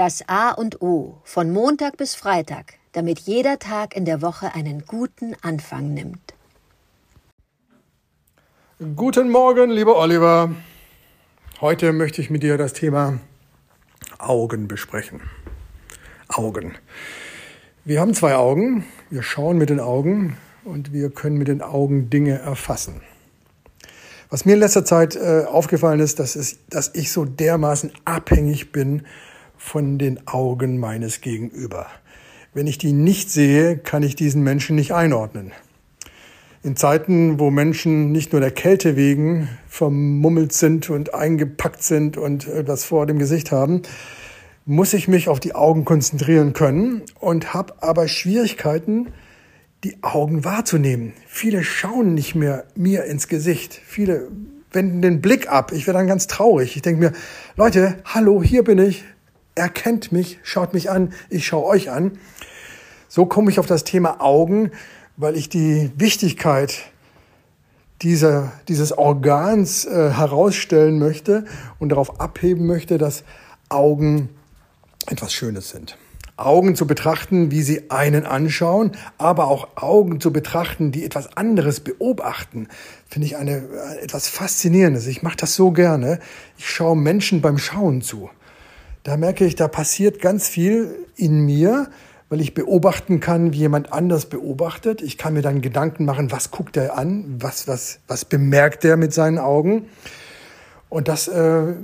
Das A und O von Montag bis Freitag, damit jeder Tag in der Woche einen guten Anfang nimmt. Guten Morgen, lieber Oliver. Heute möchte ich mit dir das Thema Augen besprechen. Augen. Wir haben zwei Augen, wir schauen mit den Augen und wir können mit den Augen Dinge erfassen. Was mir in letzter Zeit äh, aufgefallen ist, dass, es, dass ich so dermaßen abhängig bin von den Augen meines Gegenüber. Wenn ich die nicht sehe, kann ich diesen Menschen nicht einordnen. In Zeiten, wo Menschen nicht nur der Kälte wegen vermummelt sind und eingepackt sind und etwas vor dem Gesicht haben, muss ich mich auf die Augen konzentrieren können und habe aber Schwierigkeiten, die Augen wahrzunehmen. Viele schauen nicht mehr mir ins Gesicht. Viele wenden den Blick ab. Ich werde dann ganz traurig. Ich denke mir, Leute, hallo, hier bin ich erkennt mich, schaut mich an, ich schaue euch an. So komme ich auf das Thema Augen, weil ich die Wichtigkeit dieser, dieses Organs äh, herausstellen möchte und darauf abheben möchte, dass Augen etwas Schönes sind. Augen zu betrachten, wie sie einen anschauen, aber auch Augen zu betrachten, die etwas anderes beobachten, finde ich eine, äh, etwas Faszinierendes. Ich mache das so gerne. Ich schaue Menschen beim Schauen zu da merke ich, da passiert ganz viel in mir, weil ich beobachten kann, wie jemand anders beobachtet. Ich kann mir dann Gedanken machen, was guckt er an, was, was, was bemerkt er mit seinen Augen. Und das äh,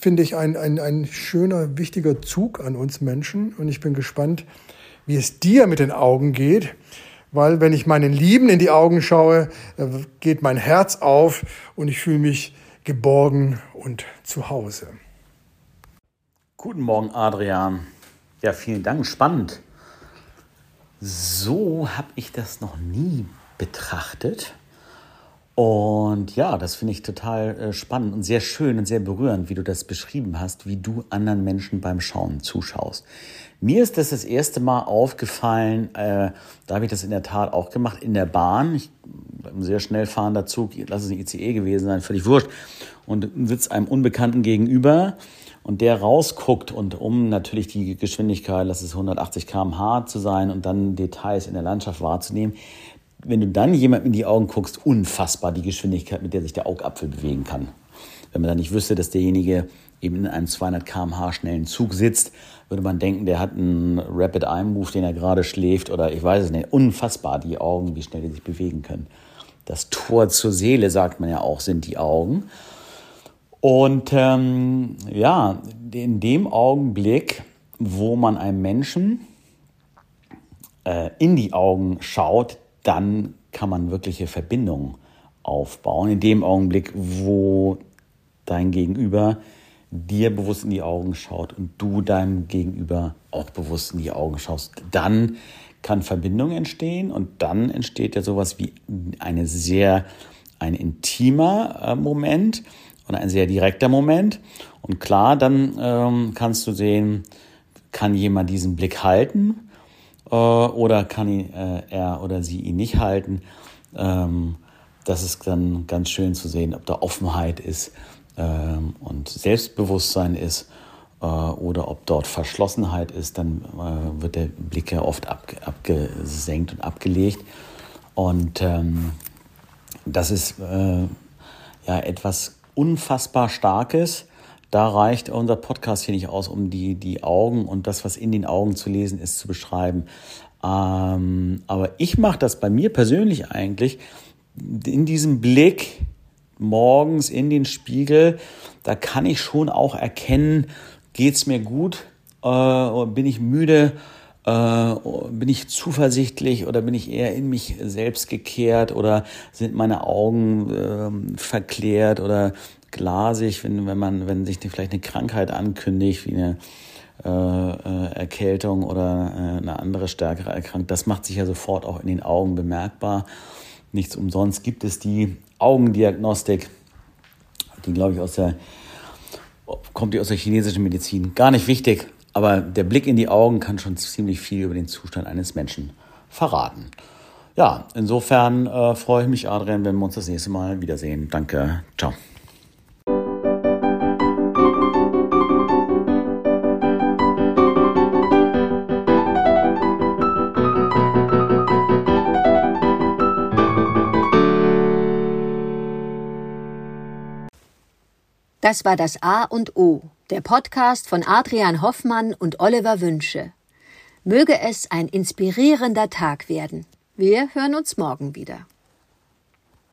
finde ich ein, ein, ein schöner, wichtiger Zug an uns Menschen. Und ich bin gespannt, wie es dir mit den Augen geht. Weil wenn ich meinen Lieben in die Augen schaue, geht mein Herz auf und ich fühle mich geborgen und zu Hause. Guten Morgen, Adrian. Ja, vielen Dank. Spannend. So habe ich das noch nie betrachtet. Und ja, das finde ich total äh, spannend und sehr schön und sehr berührend, wie du das beschrieben hast, wie du anderen Menschen beim Schauen zuschaust. Mir ist das das erste Mal aufgefallen, äh, da habe ich das in der Tat auch gemacht, in der Bahn. Ich, ein sehr schnell fahrender Zug, lass es ein ICE gewesen sein, völlig wurscht. Und sitzt einem Unbekannten gegenüber und der rausguckt und um natürlich die Geschwindigkeit, lass es 180 km/h zu sein und dann Details in der Landschaft wahrzunehmen, wenn du dann jemandem in die Augen guckst, unfassbar die Geschwindigkeit, mit der sich der Augapfel bewegen kann. Wenn man dann nicht wüsste, dass derjenige eben in einem 200 km/h schnellen Zug sitzt, würde man denken, der hat einen Rapid Eye Move, den er gerade schläft oder ich weiß es nicht. Unfassbar die Augen, wie schnell die sich bewegen können. Das Tor zur Seele, sagt man ja auch, sind die Augen. Und ähm, ja, in dem Augenblick, wo man einem Menschen äh, in die Augen schaut, dann kann man wirkliche Verbindungen aufbauen. In dem Augenblick, wo dein Gegenüber dir bewusst in die Augen schaut und du deinem Gegenüber auch bewusst in die Augen schaust, dann kann Verbindung entstehen und dann entsteht ja sowas wie eine sehr, ein intimer äh, Moment und ein sehr direkter Moment. Und klar, dann ähm, kannst du sehen, kann jemand diesen Blick halten äh, oder kann ihn, äh, er oder sie ihn nicht halten. Ähm, das ist dann ganz schön zu sehen, ob da Offenheit ist ähm, und Selbstbewusstsein ist äh, oder ob dort Verschlossenheit ist. Dann äh, wird der Blick ja oft abge abgesenkt und abgelegt. Und ähm, das ist äh, ja etwas unfassbar Starkes. Da reicht unser Podcast hier nicht aus, um die, die Augen und das, was in den Augen zu lesen ist, zu beschreiben. Ähm, aber ich mache das bei mir persönlich eigentlich in diesem Blick morgens in den Spiegel. Da kann ich schon auch erkennen, geht es mir gut, äh, bin ich müde, äh, bin ich zuversichtlich oder bin ich eher in mich selbst gekehrt oder sind meine Augen äh, verklärt oder glasig, wenn, wenn man, wenn sich vielleicht eine Krankheit ankündigt, wie eine äh, äh, Erkältung oder äh, eine andere stärkere Erkrankung, das macht sich ja sofort auch in den Augen bemerkbar. Nichts umsonst gibt es die Augendiagnostik, die glaube ich aus der kommt die aus der chinesischen Medizin. Gar nicht wichtig, aber der Blick in die Augen kann schon ziemlich viel über den Zustand eines Menschen verraten. Ja, insofern äh, freue ich mich, Adrian, wenn wir uns das nächste Mal wiedersehen. Danke, ciao. Das war das A und O der Podcast von Adrian Hoffmann und Oliver Wünsche. Möge es ein inspirierender Tag werden. Wir hören uns morgen wieder.